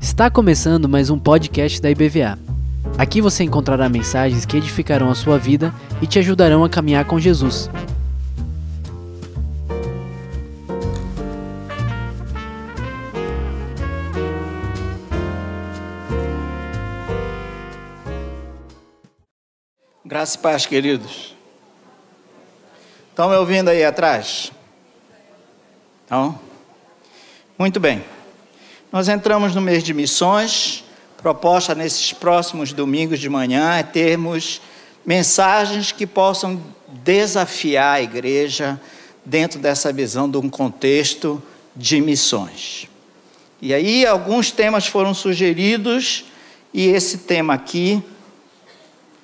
Está começando mais um podcast da IBVA. Aqui você encontrará mensagens que edificarão a sua vida e te ajudarão a caminhar com Jesus. Graça e paz, queridos. Estão me ouvindo aí atrás? Não? Muito bem. Nós entramos no mês de missões. Proposta nesses próximos domingos de manhã é termos mensagens que possam desafiar a igreja dentro dessa visão de um contexto de missões. E aí alguns temas foram sugeridos e esse tema aqui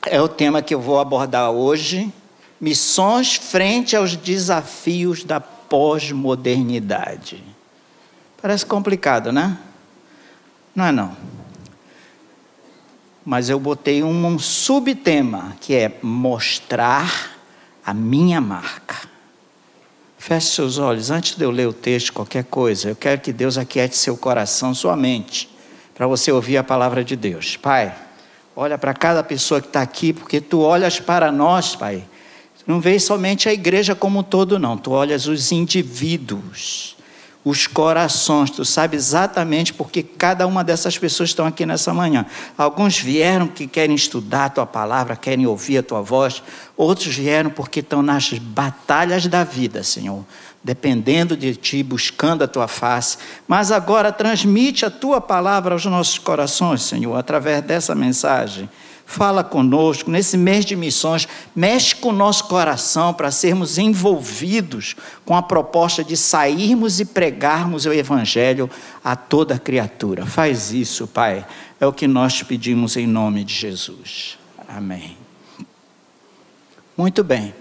é o tema que eu vou abordar hoje: missões frente aos desafios da pós-modernidade. Parece complicado, né? Não é não. Mas eu botei um, subtema que é mostrar a minha marca. Feche seus olhos antes de eu ler o texto, qualquer coisa. Eu quero que Deus aquiete seu coração, sua mente, para você ouvir a palavra de Deus. Pai, olha para cada pessoa que está aqui, porque tu olhas para nós, Pai. Não vês somente a igreja como um todo, não. Tu olhas os indivíduos os corações. Tu sabe exatamente porque cada uma dessas pessoas estão aqui nessa manhã. Alguns vieram que querem estudar a tua palavra, querem ouvir a tua voz. Outros vieram porque estão nas batalhas da vida, Senhor, dependendo de ti, buscando a tua face. Mas agora transmite a tua palavra aos nossos corações, Senhor, através dessa mensagem fala conosco. Nesse mês de missões, mexe com o nosso coração para sermos envolvidos com a proposta de sairmos e pregarmos o Evangelho a toda criatura. Faz isso, Pai. É o que nós pedimos em nome de Jesus. Amém. Muito bem.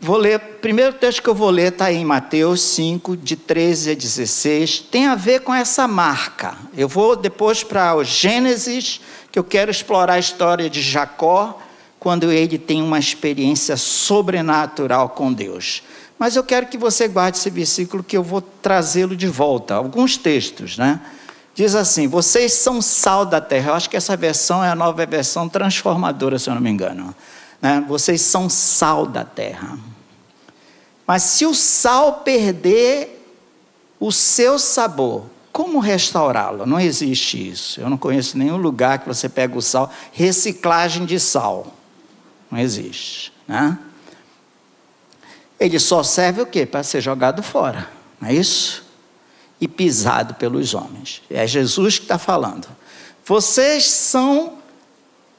Vou ler, o primeiro texto que eu vou ler está em Mateus 5, de 13 a 16. Tem a ver com essa marca. Eu vou depois para o Gênesis, que eu quero explorar a história de Jacó, quando ele tem uma experiência sobrenatural com Deus. Mas eu quero que você guarde esse versículo que eu vou trazê-lo de volta. Alguns textos, né? Diz assim: Vocês são sal da terra. Eu acho que essa versão é a nova versão transformadora, se eu não me engano. Né? Vocês são sal da terra. Mas se o sal perder o seu sabor, como restaurá-lo? Não existe isso. Eu não conheço nenhum lugar que você pega o sal, reciclagem de sal. Não existe. Né? Ele só serve o quê? Para ser jogado fora. Não é isso? E pisado pelos homens. É Jesus que está falando. Vocês são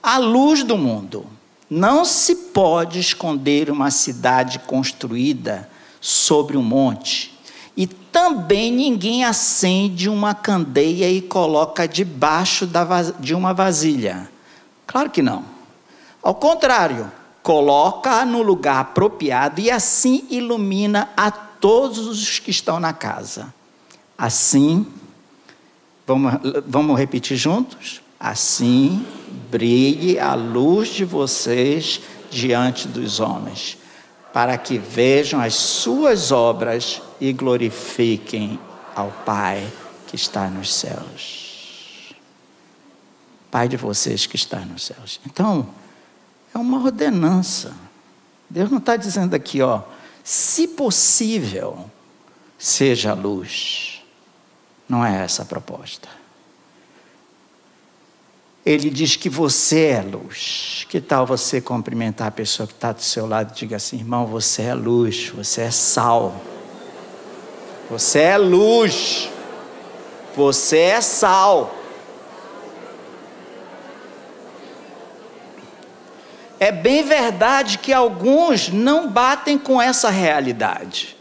a luz do mundo. Não se pode esconder uma cidade construída sobre um monte. E também ninguém acende uma candeia e coloca debaixo de uma vasilha. Claro que não. Ao contrário, coloca no lugar apropriado e assim ilumina a todos os que estão na casa. Assim, vamos, vamos repetir juntos? Assim brilhe a luz de vocês diante dos homens, para que vejam as suas obras e glorifiquem ao Pai que está nos céus. Pai de vocês que está nos céus. Então, é uma ordenança. Deus não está dizendo aqui, ó, se possível, seja luz. Não é essa a proposta. Ele diz que você é luz. Que tal você cumprimentar a pessoa que está do seu lado e diga assim: irmão, você é luz, você é sal. Você é luz. Você é sal. É bem verdade que alguns não batem com essa realidade.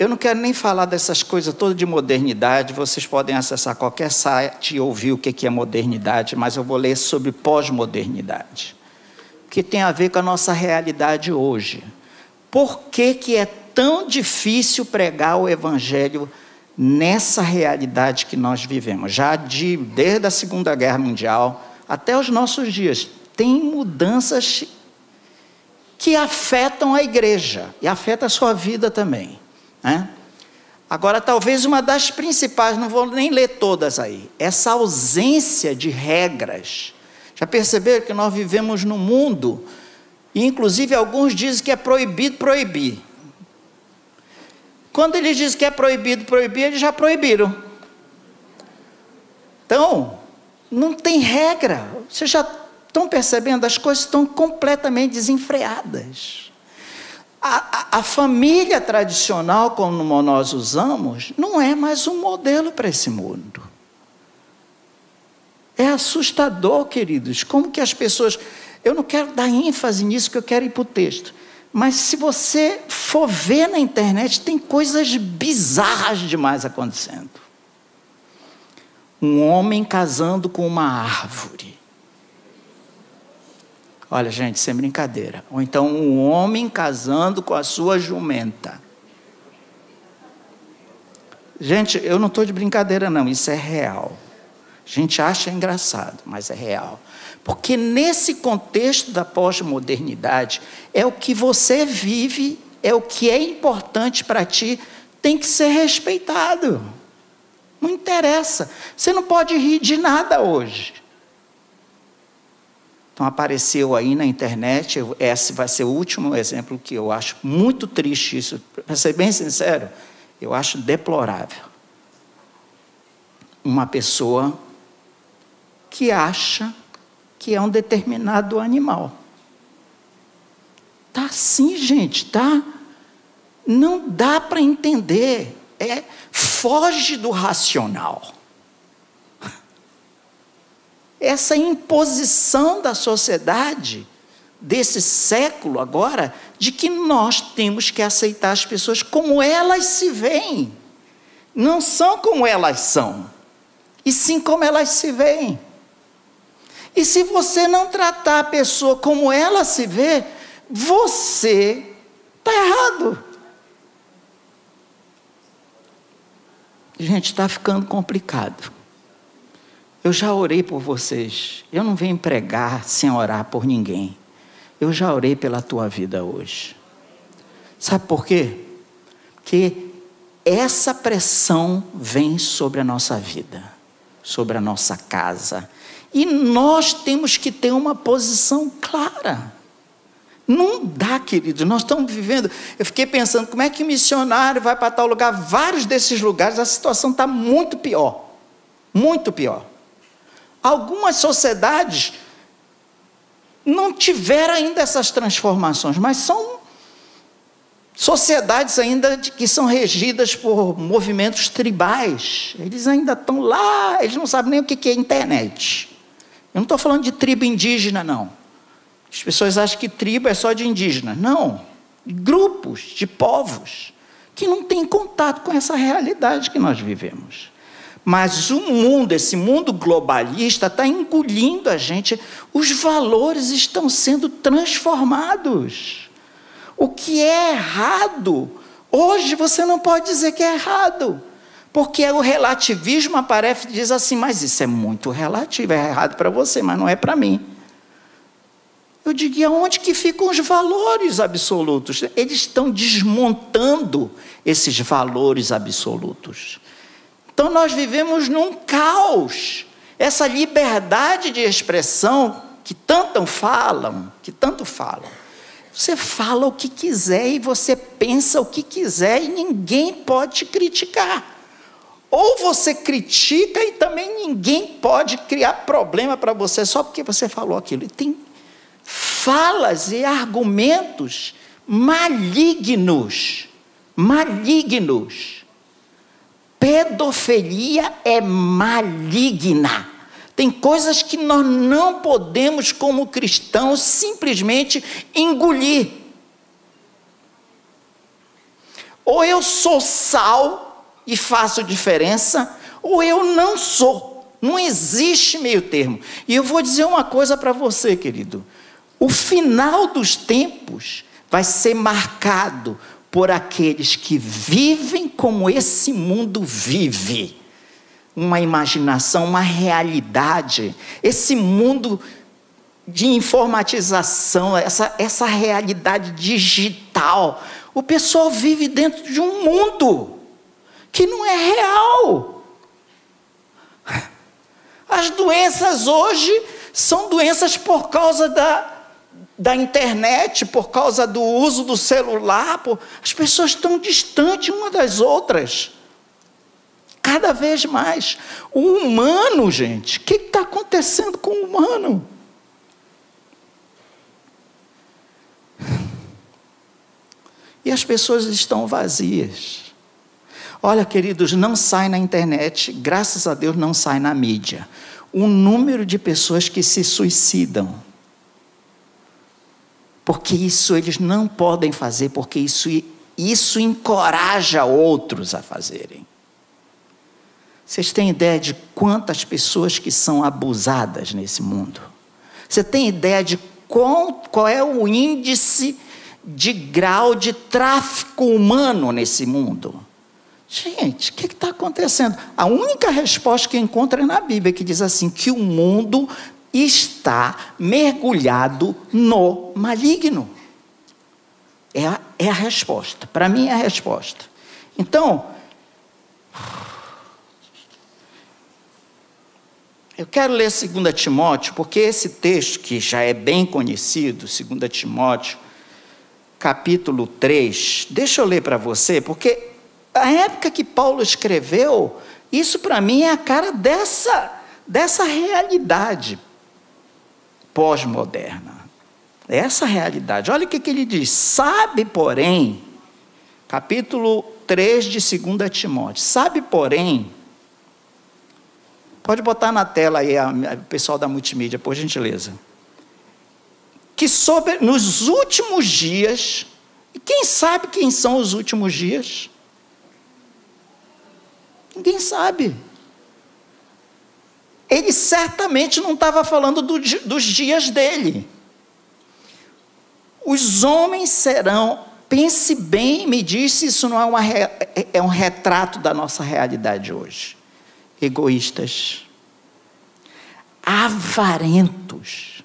Eu não quero nem falar dessas coisas todas de modernidade, vocês podem acessar qualquer site e ouvir o que é modernidade, mas eu vou ler sobre pós-modernidade, que tem a ver com a nossa realidade hoje. Por que, que é tão difícil pregar o Evangelho nessa realidade que nós vivemos? Já de, desde a Segunda Guerra Mundial até os nossos dias, tem mudanças que afetam a igreja e afeta a sua vida também. Né? Agora, talvez uma das principais, não vou nem ler todas aí, essa ausência de regras. Já perceberam que nós vivemos num mundo, e inclusive alguns dizem que é proibido proibir. Quando eles dizem que é proibido proibir, eles já proibiram. Então, não tem regra. Vocês já estão percebendo? As coisas estão completamente desenfreadas. A, a, a, família tradicional, como nós usamos, não é mais um modelo para esse mundo. É assustador, queridos, como que as pessoas. Eu não quero dar ênfase nisso, que eu quero ir para o texto. Mas se você for ver na internet, tem coisas bizarras demais acontecendo. Um homem casando com uma árvore. Olha, gente, sem brincadeira. Ou então um homem casando com a sua jumenta. Gente, eu não estou de brincadeira, não, isso é real. A gente acha engraçado, mas é real. Porque nesse contexto da pós-modernidade, é o que você vive, é o que é importante para ti, tem que ser respeitado. Não interessa. Você não pode rir de nada hoje. Então apareceu aí na internet, esse vai ser o último exemplo que eu acho muito triste isso. Para ser bem sincero, eu acho deplorável. Uma pessoa que acha que é um determinado animal. Tá assim, gente, tá? Não dá para entender. É foge do racional essa imposição da sociedade desse século agora de que nós temos que aceitar as pessoas como elas se veem. Não são como elas são, e sim como elas se veem. E se você não tratar a pessoa como ela se vê, você está errado. Gente, está ficando complicado. Eu já orei por vocês. Eu não venho pregar sem orar por ninguém. Eu já orei pela tua vida hoje. Sabe por quê? Porque essa pressão vem sobre a nossa vida, sobre a nossa casa. E nós temos que ter uma posição clara. Não dá, querido. Nós estamos vivendo. Eu fiquei pensando, como é que missionário vai para tal lugar? Vários desses lugares a situação está muito pior. Muito pior. Algumas sociedades não tiveram ainda essas transformações, mas são sociedades ainda que são regidas por movimentos tribais. Eles ainda estão lá, eles não sabem nem o que é internet. Eu não estou falando de tribo indígena, não. As pessoas acham que tribo é só de indígena. Não. Grupos de povos que não têm contato com essa realidade que nós vivemos. Mas o mundo, esse mundo globalista, está engolindo a gente, os valores estão sendo transformados. O que é errado, hoje você não pode dizer que é errado, porque o relativismo aparece e diz assim: mas isso é muito relativo, é errado para você, mas não é para mim. Eu digo, e aonde que ficam os valores absolutos? Eles estão desmontando esses valores absolutos. Então nós vivemos num caos. Essa liberdade de expressão que tanto falam, que tanto falam. Você fala o que quiser e você pensa o que quiser e ninguém pode te criticar. Ou você critica e também ninguém pode criar problema para você só porque você falou aquilo. E tem falas e argumentos malignos, malignos pedofilia é maligna. Tem coisas que nós não podemos, como cristãos, simplesmente engolir. Ou eu sou sal e faço diferença, ou eu não sou. Não existe meio termo. E eu vou dizer uma coisa para você, querido. O final dos tempos vai ser marcado por aqueles que vivem como esse mundo vive. Uma imaginação, uma realidade. Esse mundo de informatização, essa, essa realidade digital. O pessoal vive dentro de um mundo que não é real. As doenças hoje são doenças por causa da, da internet, por causa do uso do celular. Por... As pessoas estão distantes uma das outras. Cada vez mais. O humano, gente, o que está acontecendo com o humano? E as pessoas estão vazias. Olha, queridos, não sai na internet, graças a Deus não sai na mídia. O número de pessoas que se suicidam. Porque isso eles não podem fazer, porque isso, isso encoraja outros a fazerem. Vocês têm ideia de quantas pessoas que são abusadas nesse mundo? Você tem ideia de qual, qual é o índice de grau de tráfico humano nesse mundo? Gente, o que está acontecendo? A única resposta que encontra é na Bíblia, que diz assim: que o mundo está mergulhado no maligno. É a, é a resposta. Para mim é a resposta. Então, eu quero ler 2 Timóteo, porque esse texto, que já é bem conhecido, 2 Timóteo, capítulo 3, deixa eu ler para você, porque a época que Paulo escreveu, isso para mim é a cara dessa, dessa realidade pós-moderna. É essa realidade. Olha o que, que ele diz. Sabe, porém, capítulo 3 de 2 Timóteo. Sabe, porém, pode botar na tela aí o pessoal da multimídia, por gentileza. Que sobre, nos últimos dias, quem sabe quem são os últimos dias? Ninguém sabe. Ele certamente não estava falando do, dos dias dele. Os homens serão, pense bem, me disse, isso não é, uma, é, um retrato da nossa realidade hoje. Egoístas, avarentos,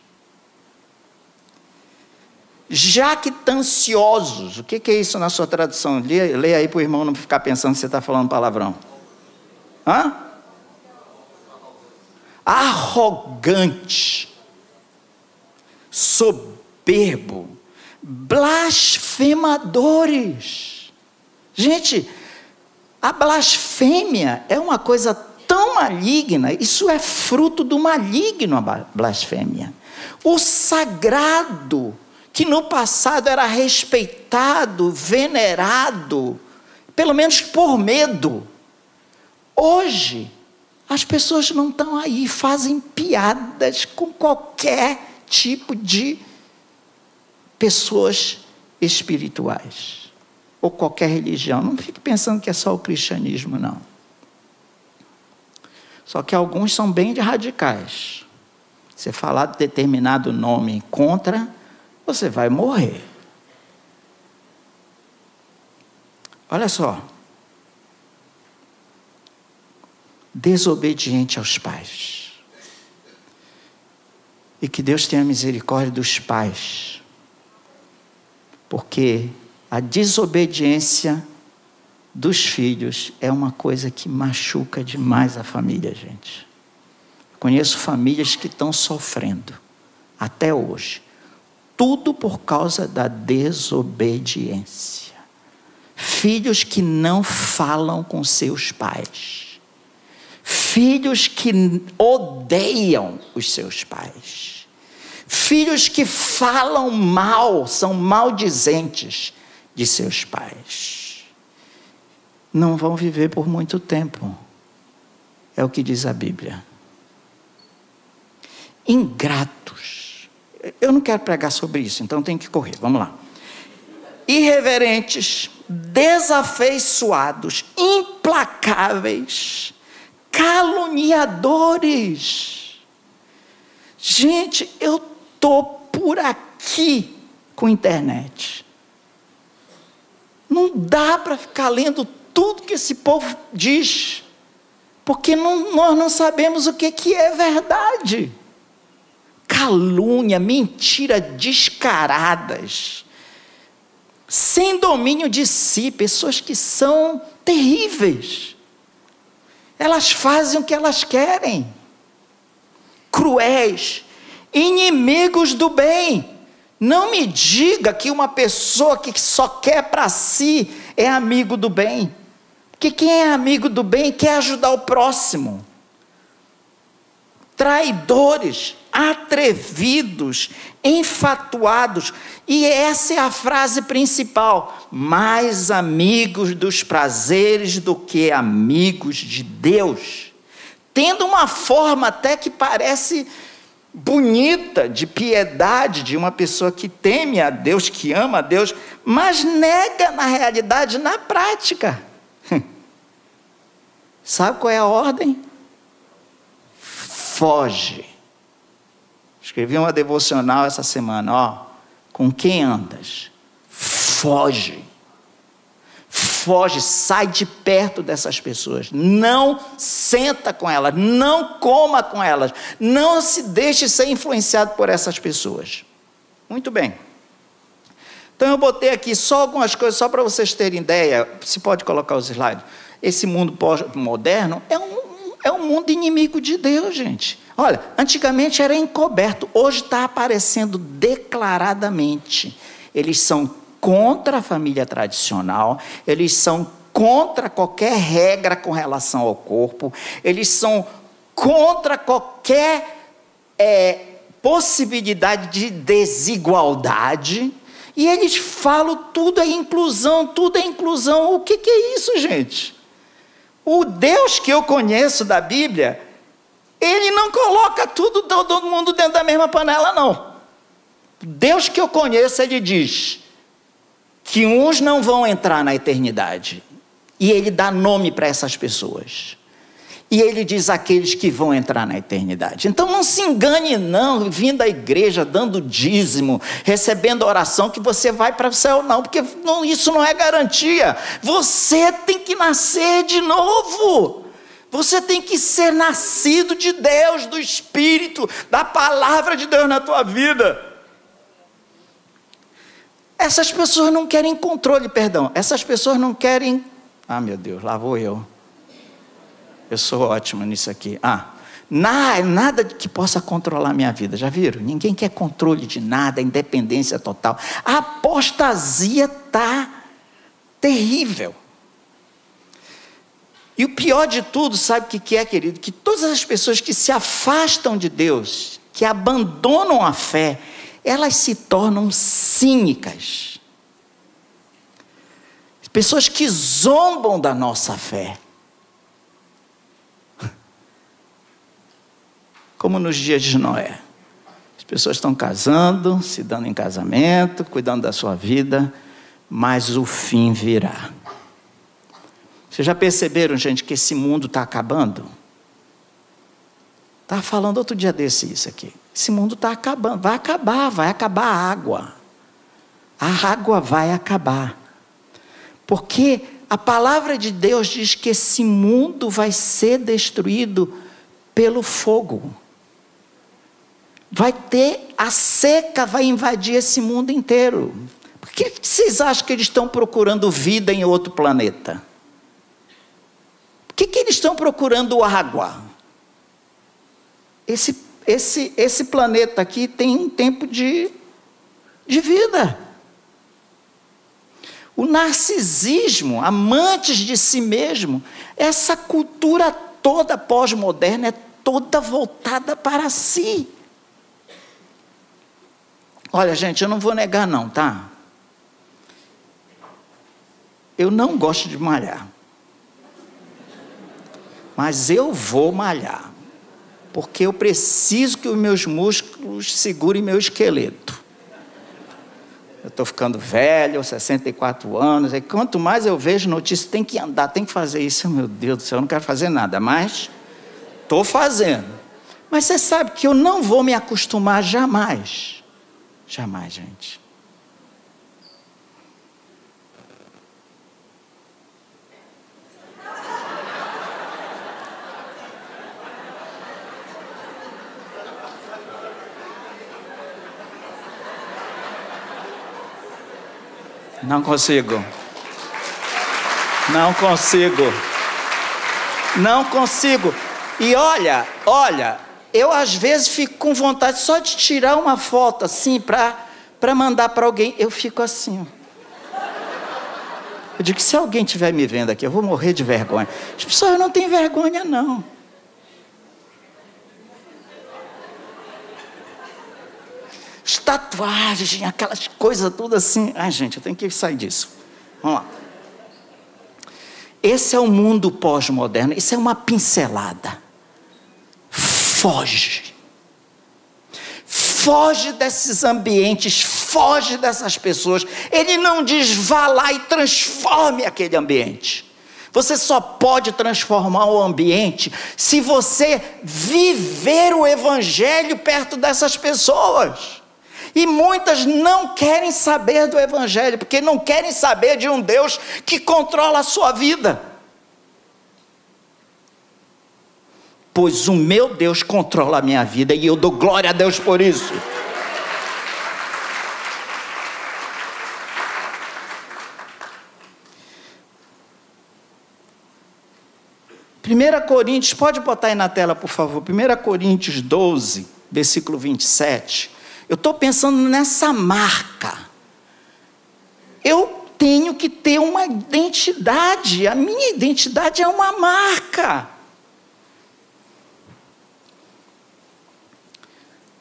jactanciosos. O que, é isso na sua tradução? Leia, leia aí para o irmão não ficar pensando que você está falando palavrão. Hã? Arrogante, soberbo, blasfemadores. Gente, a blasfêmia é uma coisa tão maligna, isso é fruto do maligno, a blasfêmia. O sagrado, que no passado era respeitado, venerado, pelo menos por medo, Hoje, as pessoas não estão aí, fazem piadas com qualquer tipo de pessoas espirituais ou qualquer religião. Não fique pensando que é só o cristianismo, não. Só que alguns são bem radicais. Você falar de determinado nome contra, você vai morrer. Olha só desobediente aos pais. E que Deus tenha misericórdia dos pais, porque a desobediência dos filhos é uma coisa que machuca demais a família, gente. Conheço famílias que estão sofrendo até hoje, tudo por causa da desobediência. Filhos que não falam com seus pais filhos que odeiam os seus pais, filhos que falam mal, são maldizentes de seus pais. Não vão viver por muito tempo, é o que diz a Bíblia. Ingratos. Eu não quero pregar sobre isso, então tem que correr. Vamos lá. Irreverentes, desafeiçoados, implacáveis, caluniadores. Gente, eu tô por aqui com internet. Não dá para ficar lendo tudo que esse povo diz, porque não, nós não sabemos o que, que é verdade. calúnia, mentira descaradas, sem domínio de si, pessoas que são terríveis. Elas fazem o que elas querem, cruéis, inimigos do bem. Não me diga que uma pessoa que só quer para si é amigo do bem. Porque quem é amigo do bem quer ajudar o próximo. Traidores, atrevidos, enfatuados, e essa é a frase principal: mais amigos dos prazeres do que amigos de Deus. Tendo uma forma até que parece bonita de piedade de uma pessoa que teme a Deus, que ama a Deus, mas nega na realidade, na prática. Sabe qual é a ordem? Foge. Escrevi uma devocional essa semana, ó. Com quem andas? Foge. Foge, sai de perto dessas pessoas. Não senta com elas, não coma com elas, não se deixe ser influenciado por essas pessoas. Muito bem. Então eu botei aqui só algumas coisas, só para vocês terem ideia. Se pode colocar os slides esse mundo moderno é um, é um mundo inimigo de Deus, gente. Olha, antigamente era encoberto, hoje está aparecendo declaradamente. Eles são contra a família tradicional, eles são contra qualquer regra com relação ao corpo, eles são contra qualquer é, possibilidade de desigualdade. E eles falam tudo é inclusão, tudo é inclusão. O que, que é isso, gente? O Deus que eu conheço da Bíblia, ele não coloca tudo, todo mundo dentro da mesma panela, não. Deus que eu conheço, ele diz que uns não vão entrar na eternidade. E ele dá nome para essas pessoas. E ele diz aqueles que vão entrar na eternidade. Então não se engane, não, vindo à igreja, dando dízimo, recebendo oração, que você vai para o céu, não, porque não, isso não é garantia. Você tem que nascer de novo. Você tem que ser nascido de Deus, do Espírito, da palavra de Deus na tua vida. Essas pessoas não querem controle, perdão. Essas pessoas não querem. Ah, meu Deus, lá vou eu. Eu sou ótimo nisso aqui. Ah, nada que possa controlar minha vida. Já viram? Ninguém quer controle de nada, independência total. A apostasia está terrível. E o pior de tudo, sabe o que é, querido? Que todas as pessoas que se afastam de Deus, que abandonam a fé, elas se tornam cínicas. Pessoas que zombam da nossa fé. Como nos dias de Noé. As pessoas estão casando, se dando em casamento, cuidando da sua vida, mas o fim virá. Vocês já perceberam, gente, que esse mundo está acabando? Estava falando outro dia desse isso aqui. Esse mundo está acabando, vai acabar, vai acabar a água. A água vai acabar. Porque a palavra de Deus diz que esse mundo vai ser destruído pelo fogo vai ter a seca, vai invadir esse mundo inteiro. Por que vocês acham que eles estão procurando vida em outro planeta? Por que, que eles estão procurando água? Esse, esse, esse planeta aqui tem um tempo de, de vida. O narcisismo, amantes de si mesmo, essa cultura toda pós-moderna é toda voltada para si. Olha, gente, eu não vou negar, não, tá? Eu não gosto de malhar. Mas eu vou malhar. Porque eu preciso que os meus músculos segurem meu esqueleto. Eu estou ficando velho, 64 anos, e quanto mais eu vejo notícias, tem que andar, tem que fazer isso. Meu Deus do céu, eu não quero fazer nada, mas estou fazendo. Mas você sabe que eu não vou me acostumar jamais Jamais, gente. Não consigo. Não consigo. Não consigo. E olha, olha, eu às vezes fico com vontade só de tirar uma foto assim para mandar para alguém. Eu fico assim. Eu digo que se alguém estiver me vendo aqui, eu vou morrer de vergonha. As pessoas não têm vergonha, não. As tatuagens, aquelas coisas todas assim. Ai, gente, eu tenho que sair disso. Vamos lá. Esse é o mundo pós-moderno, isso é uma pincelada. Foge. Foge desses ambientes, foge dessas pessoas. Ele não diz vá lá e transforme aquele ambiente. Você só pode transformar o ambiente se você viver o evangelho perto dessas pessoas. E muitas não querem saber do Evangelho, porque não querem saber de um Deus que controla a sua vida. Pois o meu Deus controla a minha vida e eu dou glória a Deus por isso. Primeira Coríntios, pode botar aí na tela, por favor. 1 Coríntios 12, versículo 27. Eu estou pensando nessa marca. Eu tenho que ter uma identidade. A minha identidade é uma marca.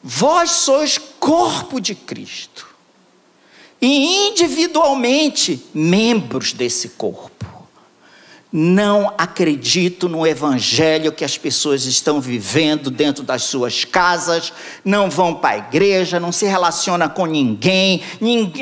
Vós sois corpo de Cristo. E individualmente membros desse corpo não acredito no evangelho que as pessoas estão vivendo dentro das suas casas, não vão para a igreja, não se relaciona com ninguém,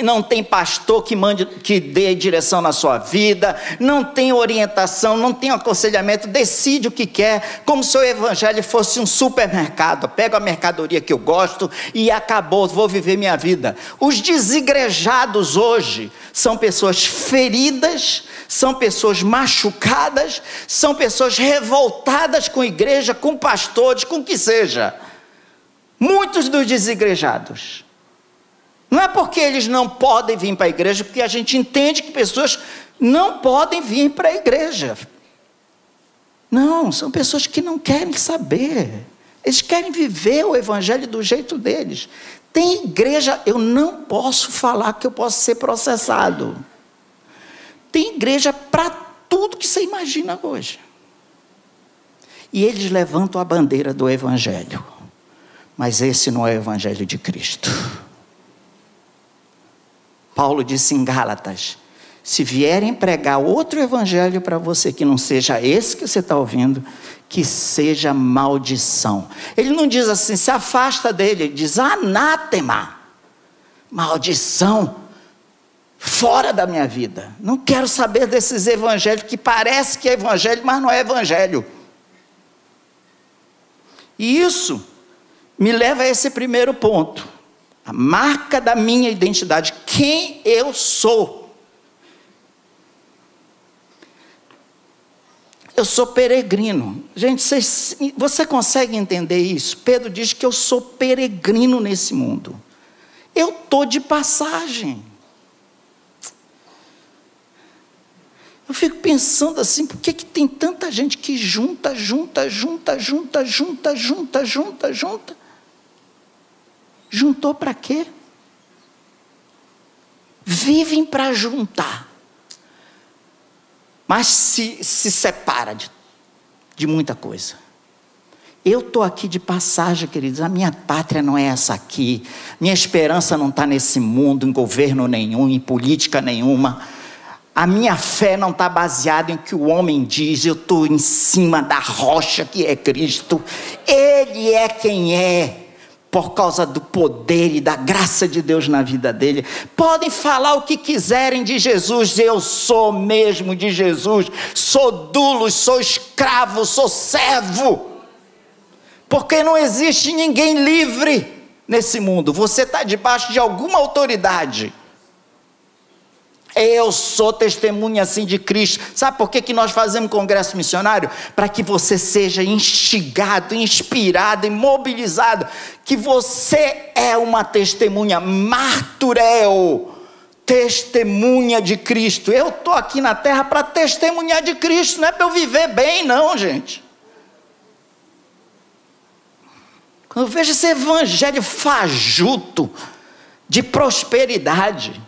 não tem pastor que mande que dê direção na sua vida, não tem orientação, não tem aconselhamento, decide o que quer, como se o evangelho fosse um supermercado. Pego a mercadoria que eu gosto e acabou, vou viver minha vida. Os desigrejados hoje são pessoas feridas, são pessoas machucadas, são pessoas revoltadas com igreja, com pastores, com o que seja. Muitos dos desigrejados. Não é porque eles não podem vir para a igreja, porque a gente entende que pessoas não podem vir para a igreja. Não, são pessoas que não querem saber. Eles querem viver o evangelho do jeito deles. Tem igreja, eu não posso falar que eu posso ser processado. Tem igreja para tudo que você imagina hoje. E eles levantam a bandeira do Evangelho. Mas esse não é o Evangelho de Cristo. Paulo disse em Gálatas: se vierem pregar outro Evangelho para você que não seja esse que você está ouvindo, que seja maldição. Ele não diz assim, se afasta dele, ele diz anátema, maldição, fora da minha vida. Não quero saber desses evangelhos que parece que é evangelho, mas não é evangelho. E isso me leva a esse primeiro ponto. A marca da minha identidade, quem eu sou. Eu sou peregrino. Gente, você, você consegue entender isso? Pedro diz que eu sou peregrino nesse mundo. Eu estou de passagem. Eu fico pensando assim, por que, que tem tanta gente que junta, junta, junta, junta, junta, junta, junta, junta? Juntou para quê? Vivem para juntar mas se, se separa de, de muita coisa. Eu estou aqui de passagem, queridos. A minha pátria não é essa aqui. Minha esperança não está nesse mundo, em governo nenhum, em política nenhuma. A minha fé não está baseada em que o homem diz, eu estou em cima da rocha que é Cristo. Ele é quem é por causa do poder e da graça de Deus na vida dele. Podem falar o que quiserem de Jesus, eu sou mesmo de Jesus, sou dulo, sou escravo, sou servo. Porque não existe ninguém livre nesse mundo, você está debaixo de alguma autoridade. Eu sou testemunha assim de Cristo. Sabe por que, que nós fazemos congresso missionário? Para que você seja instigado, inspirado, imobilizado. Que você é uma testemunha marturel testemunha de Cristo. Eu estou aqui na terra para testemunhar de Cristo, não é para eu viver bem, não, gente. Quando eu vejo esse evangelho fajuto de prosperidade,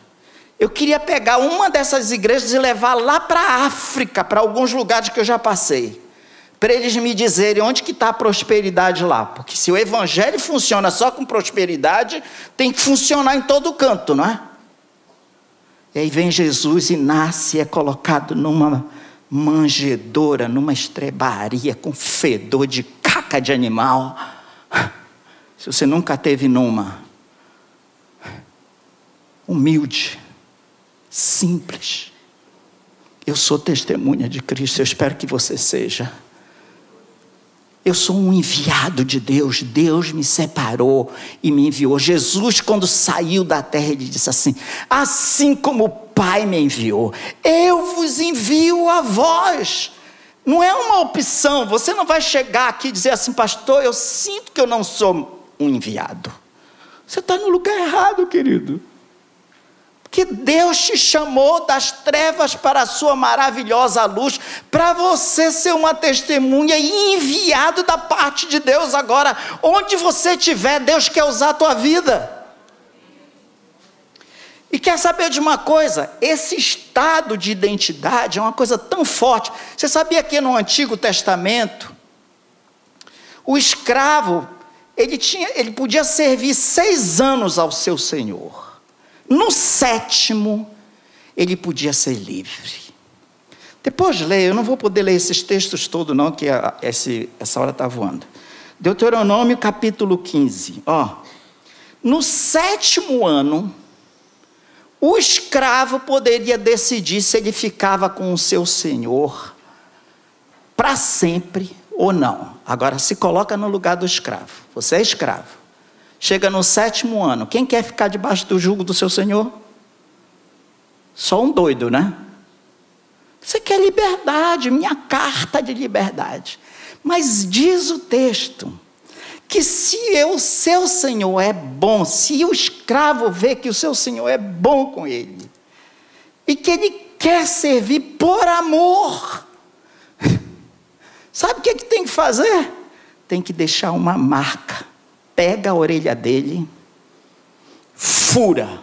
eu queria pegar uma dessas igrejas e levar lá para a África, para alguns lugares que eu já passei, para eles me dizerem onde que está a prosperidade lá. Porque se o evangelho funciona só com prosperidade, tem que funcionar em todo canto, não é? E aí vem Jesus e nasce é colocado numa manjedoura, numa estrebaria com fedor de caca de animal. Se você nunca teve numa, humilde, simples. Eu sou testemunha de Cristo, eu espero que você seja. Eu sou um enviado de Deus, Deus me separou e me enviou. Jesus, quando saiu da terra, ele disse assim: Assim como o Pai me enviou, eu vos envio a vós. Não é uma opção, você não vai chegar aqui e dizer assim, pastor, eu sinto que eu não sou um enviado. Você está no lugar errado, querido que Deus te chamou das trevas para a sua maravilhosa luz, para você ser uma testemunha e enviado da parte de Deus agora. Onde você estiver, Deus quer usar a tua vida. E quer saber de uma coisa? Esse estado de identidade é uma coisa tão forte. Você sabia que no Antigo Testamento, o escravo, ele, tinha, ele podia servir seis anos ao seu senhor. No sétimo, ele podia ser livre. Depois leia, eu não vou poder ler esses textos todos, não, que a, esse, essa hora está voando. Deuteronômio capítulo 15. Ó, no sétimo ano, o escravo poderia decidir se ele ficava com o seu senhor para sempre ou não. Agora se coloca no lugar do escravo. Você é escravo. Chega no sétimo ano, quem quer ficar debaixo do jugo do seu senhor? Só um doido, né? Você quer liberdade, minha carta de liberdade. Mas diz o texto que se o seu senhor é bom, se o escravo vê que o seu senhor é bom com ele, e que ele quer servir por amor, sabe o que, é que tem que fazer? Tem que deixar uma marca pega a orelha dele, fura.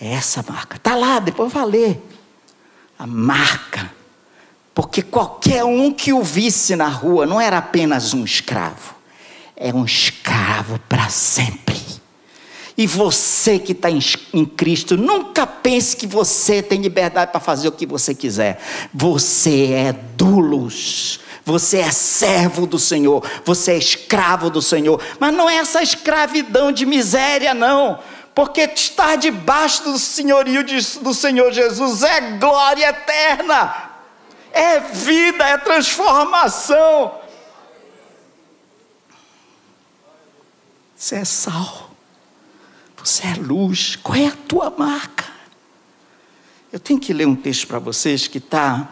É essa marca. Está lá, depois vai ler. A marca. Porque qualquer um que o visse na rua não era apenas um escravo, é um escravo para sempre. E você que está em, em, Cristo, nunca pense que você tem liberdade para fazer o que você quiser. Você é dulos. Você é servo do Senhor, você é escravo do Senhor, mas não é essa escravidão de miséria, não, porque estar debaixo do senhorio do Senhor Jesus é glória eterna, é vida, é transformação. Você é sal, você é luz, qual é a tua marca? Eu tenho que ler um texto para vocês que está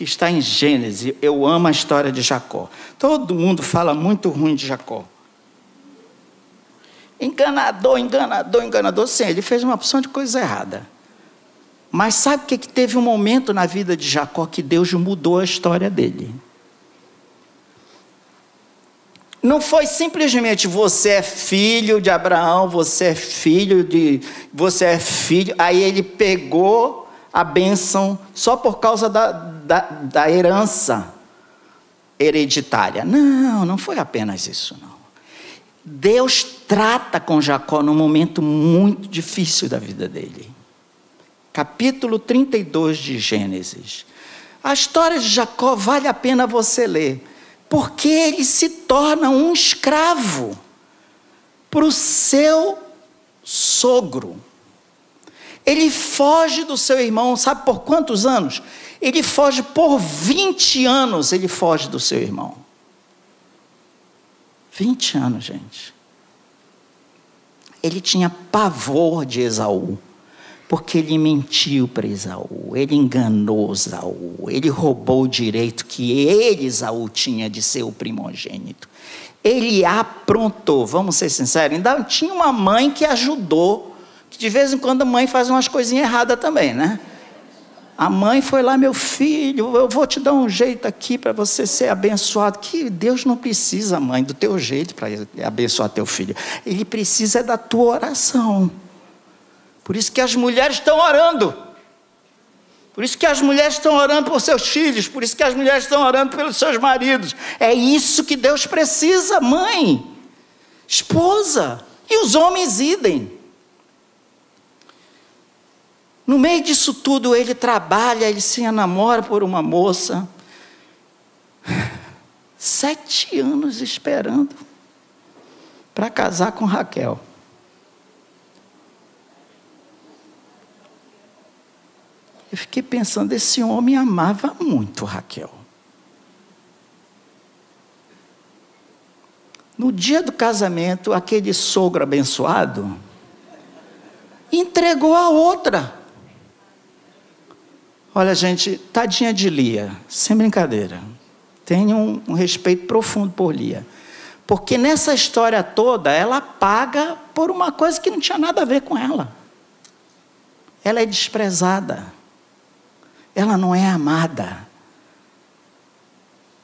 que está em Gênesis. Eu amo a história de Jacó. Todo mundo fala muito ruim de Jacó. Enganador, enganador, enganador. Sim, ele fez uma opção de coisa errada. Mas sabe o que, que teve um momento na vida de Jacó que Deus mudou a história dele? Não foi simplesmente você é filho de Abraão, você é filho de. Você é filho. Aí ele pegou a bênção só por causa da, da, da herança hereditária. Não, não foi apenas isso, não. Deus trata com Jacó num momento muito difícil da vida dele. Capítulo 32 de Gênesis. A história de Jacó vale a pena você ler, porque ele se torna um escravo para o seu sogro. Ele foge do seu irmão, sabe por quantos anos? Ele foge por 20 anos, ele foge do seu irmão. 20 anos, gente. Ele tinha pavor de Esaú, porque ele mentiu para Esaú, ele enganou Esaú, ele roubou o direito que ele, Esaú, tinha de ser o primogênito. Ele aprontou, vamos ser sinceros. Ainda tinha uma mãe que ajudou, de vez em quando a mãe faz umas coisinhas erradas também, né? A mãe foi lá, meu filho, eu vou te dar um jeito aqui para você ser abençoado. Que Deus não precisa, mãe, do teu jeito para abençoar teu filho. Ele precisa da tua oração. Por isso que as mulheres estão orando. Por isso que as mulheres estão orando por seus filhos, por isso que as mulheres estão orando pelos seus maridos. É isso que Deus precisa, mãe, esposa, e os homens idem. No meio disso tudo, ele trabalha, ele se enamora por uma moça. Sete anos esperando para casar com Raquel. Eu fiquei pensando, esse homem amava muito Raquel. No dia do casamento, aquele sogro abençoado entregou a outra. Olha, gente, tadinha de Lia, sem brincadeira. Tenho um, um respeito profundo por Lia. Porque nessa história toda, ela paga por uma coisa que não tinha nada a ver com ela. Ela é desprezada. Ela não é amada.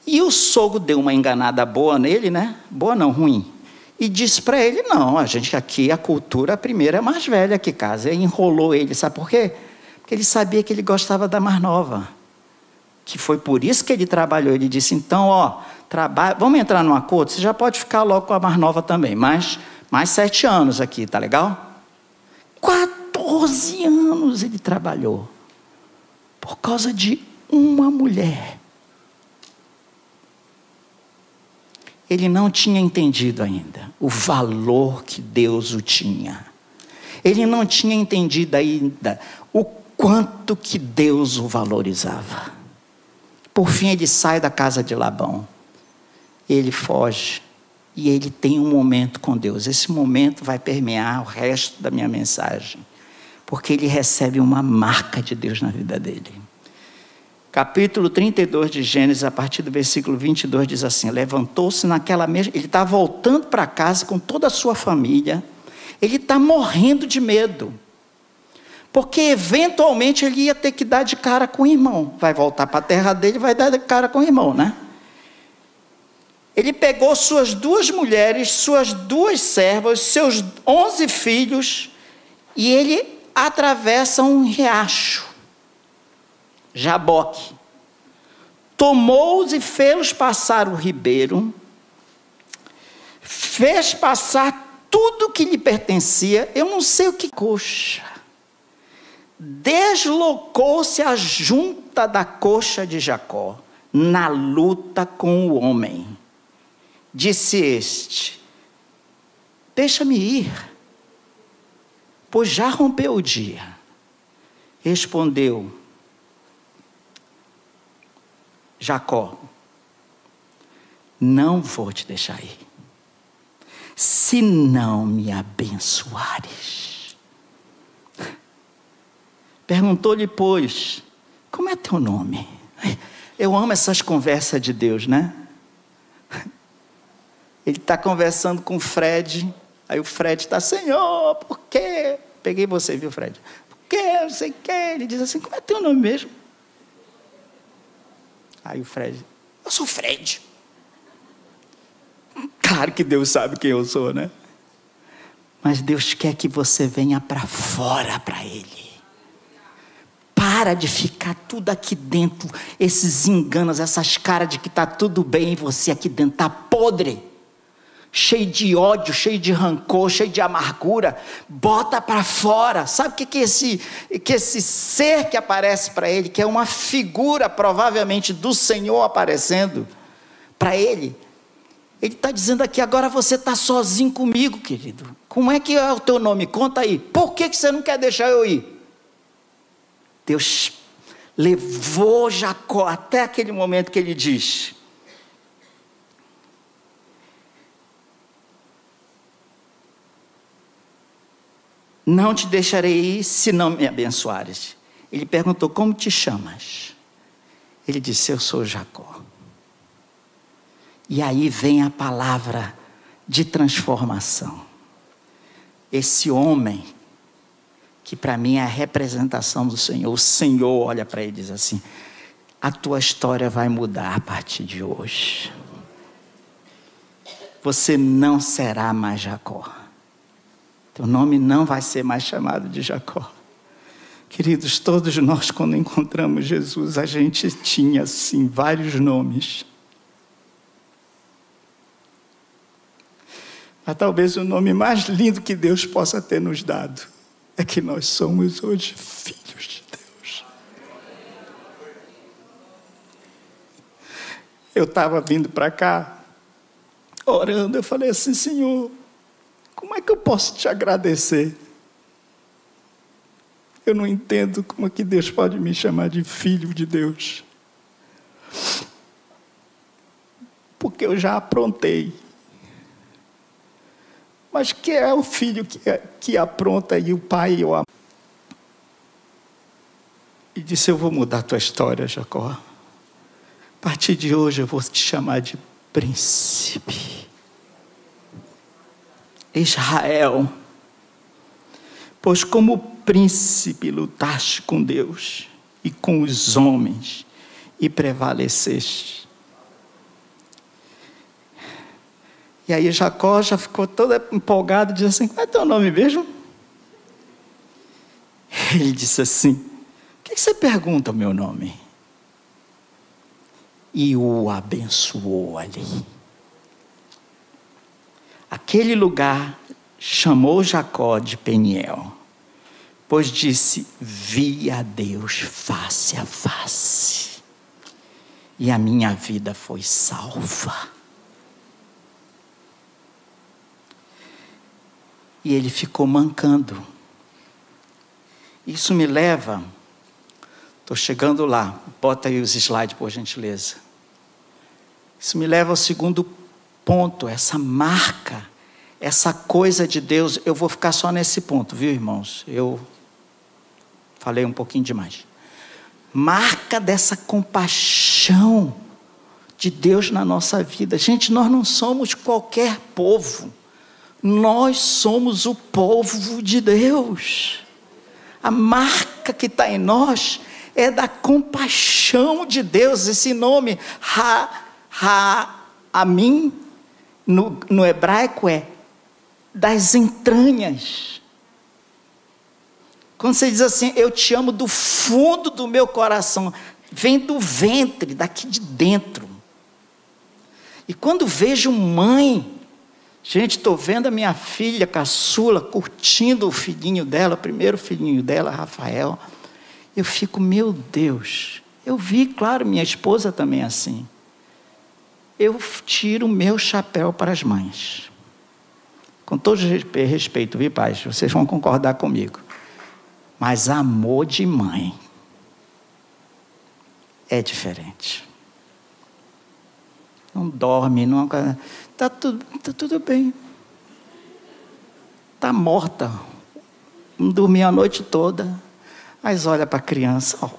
E o sogro deu uma enganada boa nele, né? Boa não, ruim. E disse para ele: não, a gente aqui, a cultura primeira é mais velha que casa. E enrolou ele, sabe por quê? Porque ele sabia que ele gostava da mais nova. Que foi por isso que ele trabalhou. Ele disse: então, ó, trabalha, vamos entrar num acordo? Você já pode ficar logo com a mais nova também. Mais, mais sete anos aqui, tá legal? 14 anos ele trabalhou. Por causa de uma mulher. Ele não tinha entendido ainda o valor que Deus o tinha. Ele não tinha entendido ainda o quanto que Deus o valorizava. Por fim, ele sai da casa de Labão. Ele foge. E ele tem um momento com Deus. Esse momento vai permear o resto da minha mensagem. Porque ele recebe uma marca de Deus na vida dele. Capítulo 32 de Gênesis, a partir do versículo 22, diz assim: Levantou-se naquela mesma. Ele está voltando para casa com toda a sua família. Ele está morrendo de medo porque eventualmente ele ia ter que dar de cara com o irmão. Vai voltar para a terra dele, vai dar de cara com o irmão, né? Ele pegou suas duas mulheres, suas duas servas, seus onze filhos, e ele atravessa um riacho, Jaboque. Tomou-os e fez-los passar o ribeiro, fez passar tudo que lhe pertencia. Eu não sei o que coxa deslocou-se a junta da coxa de Jacó na luta com o homem. Disse este: Deixa-me ir, pois já rompeu o dia. Respondeu Jacó: Não vou te deixar ir, se não me abençoares. Perguntou-lhe, pois, como é teu nome? Eu amo essas conversas de Deus, né? Ele está conversando com o Fred, aí o Fred está, Senhor, por quê? Peguei você, viu, Fred? Por quê? Não sei o quê. Ele diz assim, como é teu nome mesmo? Aí o Fred, eu sou Fred. Claro que Deus sabe quem eu sou, né? Mas Deus quer que você venha para fora para Ele. Para de ficar tudo aqui dentro, esses enganos, essas caras de que está tudo bem e você aqui dentro está podre, cheio de ódio, cheio de rancor, cheio de amargura. Bota para fora. Sabe o que, que, esse, que esse ser que aparece para ele, que é uma figura provavelmente do Senhor aparecendo para ele? Ele está dizendo aqui, agora você está sozinho comigo, querido. Como é que é o teu nome? Conta aí. Por que, que você não quer deixar eu ir? Deus levou Jacó até aquele momento que ele diz: Não te deixarei ir se não me abençoares. Ele perguntou: Como te chamas? Ele disse: Eu sou Jacó. E aí vem a palavra de transformação. Esse homem, que para mim é a representação do Senhor, o Senhor olha para ele e diz assim: a tua história vai mudar a partir de hoje. Você não será mais Jacó. Teu nome não vai ser mais chamado de Jacó. Queridos, todos nós, quando encontramos Jesus, a gente tinha, assim, vários nomes. Mas talvez o nome mais lindo que Deus possa ter nos dado é que nós somos hoje filhos de Deus. Eu estava vindo para cá, orando, eu falei assim, Senhor, como é que eu posso te agradecer? Eu não entendo como é que Deus pode me chamar de filho de Deus. Porque eu já aprontei. Mas que é o filho que, que apronta e o pai o ama? E disse: Eu vou mudar a tua história, Jacó. A partir de hoje eu vou te chamar de príncipe. Israel. Pois como príncipe lutaste com Deus e com os homens e prevaleceste. E aí Jacó já ficou todo empolgado, disse assim: Qual é teu nome mesmo? Ele disse assim: O que você pergunta o meu nome? E o abençoou ali. Aquele lugar chamou Jacó de Peniel pois disse: Vi a Deus face a face, e a minha vida foi salva. E ele ficou mancando. Isso me leva, estou chegando lá, bota aí os slides por gentileza. Isso me leva ao segundo ponto, essa marca, essa coisa de Deus. Eu vou ficar só nesse ponto, viu, irmãos? Eu Falei um pouquinho demais. Marca dessa compaixão de Deus na nossa vida. Gente, nós não somos qualquer povo. Nós somos o povo de Deus. A marca que está em nós é da compaixão de Deus. Esse nome, Ha, ha Amin, no, no hebraico é das entranhas. Quando você diz assim, eu te amo do fundo do meu coração, vem do ventre, daqui de dentro. E quando vejo mãe, gente, estou vendo a minha filha caçula curtindo o filhinho dela, o primeiro filhinho dela, Rafael, eu fico, meu Deus, eu vi, claro, minha esposa também é assim. Eu tiro o meu chapéu para as mães. Com todo respeito, viu, pais? Vocês vão concordar comigo. Mas amor de mãe é diferente. Não dorme, não. Está tudo, tá tudo bem. Está morta. Não dormia a noite toda. Mas olha para a criança, ó.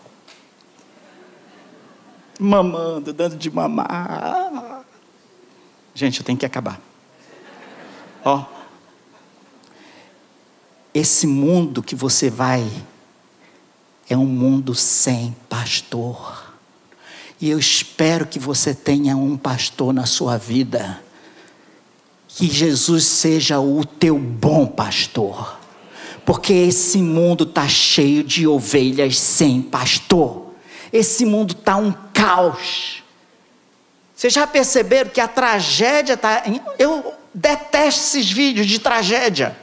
mamando, dando de mamar. Gente, eu tenho que acabar. Ó, esse mundo que você vai é um mundo sem pastor. E eu espero que você tenha um pastor na sua vida. Que Jesus seja o teu bom pastor. Porque esse mundo está cheio de ovelhas sem pastor. Esse mundo está um caos. Vocês já perceberam que a tragédia está. Eu detesto esses vídeos de tragédia.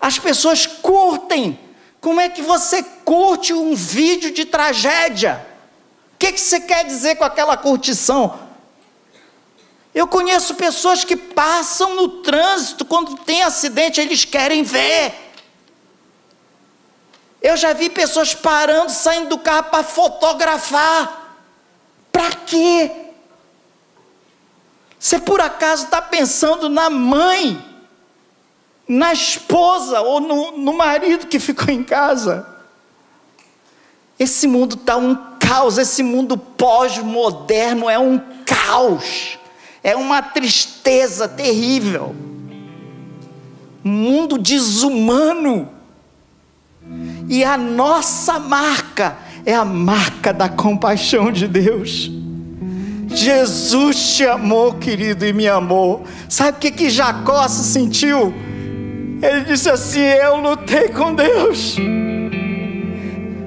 As pessoas curtem. Como é que você curte um vídeo de tragédia? O que, que você quer dizer com aquela curtição? Eu conheço pessoas que passam no trânsito, quando tem acidente, eles querem ver. Eu já vi pessoas parando, saindo do carro para fotografar. Para quê? Você por acaso está pensando na mãe na esposa ou no, no marido que ficou em casa. Esse mundo está um caos, esse mundo pós-moderno é um caos. É uma tristeza terrível. Mundo desumano. E a nossa marca é a marca da compaixão de Deus. Jesus te amou, querido, e me amou. Sabe o que, que Jacó se sentiu? Ele disse assim: Eu lutei com Deus.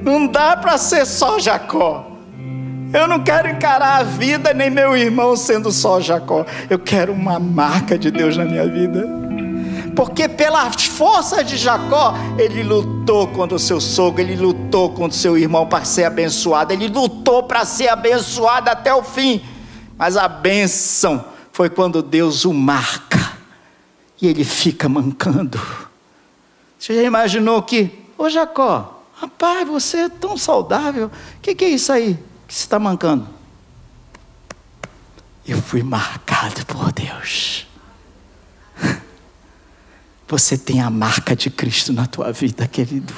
Não dá para ser só Jacó. Eu não quero encarar a vida nem meu irmão sendo só Jacó. Eu quero uma marca de Deus na minha vida. Porque pelas forças de Jacó, ele lutou contra o seu sogro, ele lutou contra o seu irmão para ser abençoado, ele lutou para ser abençoado até o fim. Mas a bênção foi quando Deus o marca e ele fica mancando. Você já imaginou que, ô Jacó, rapaz, você é tão saudável, o que, que é isso aí? Que você está mancando? Eu fui marcado por Deus. Você tem a marca de Cristo na tua vida, querido.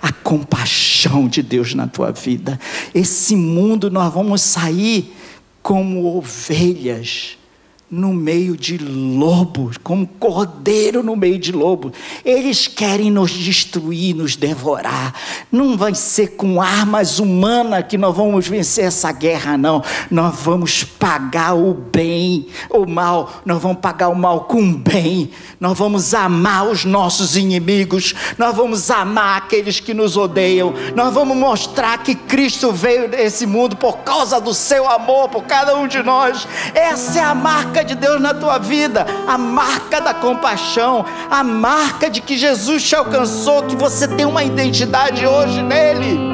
A compaixão de Deus na tua vida. Esse mundo nós vamos sair como ovelhas no meio de lobos, como cordeiro no meio de lobos. Eles querem nos destruir, nos devorar. Não vai ser com armas humanas que nós vamos vencer essa guerra, não. Nós vamos pagar o bem, o mal. Nós vamos pagar o mal com o bem. Nós vamos amar os nossos inimigos. Nós vamos amar aqueles que nos odeiam. Nós vamos mostrar que Cristo veio nesse mundo por causa do seu amor por cada um de nós. Essa é a marca marca de Deus na tua vida, a marca da compaixão, a marca de que Jesus te alcançou, que você tem uma identidade hoje nele.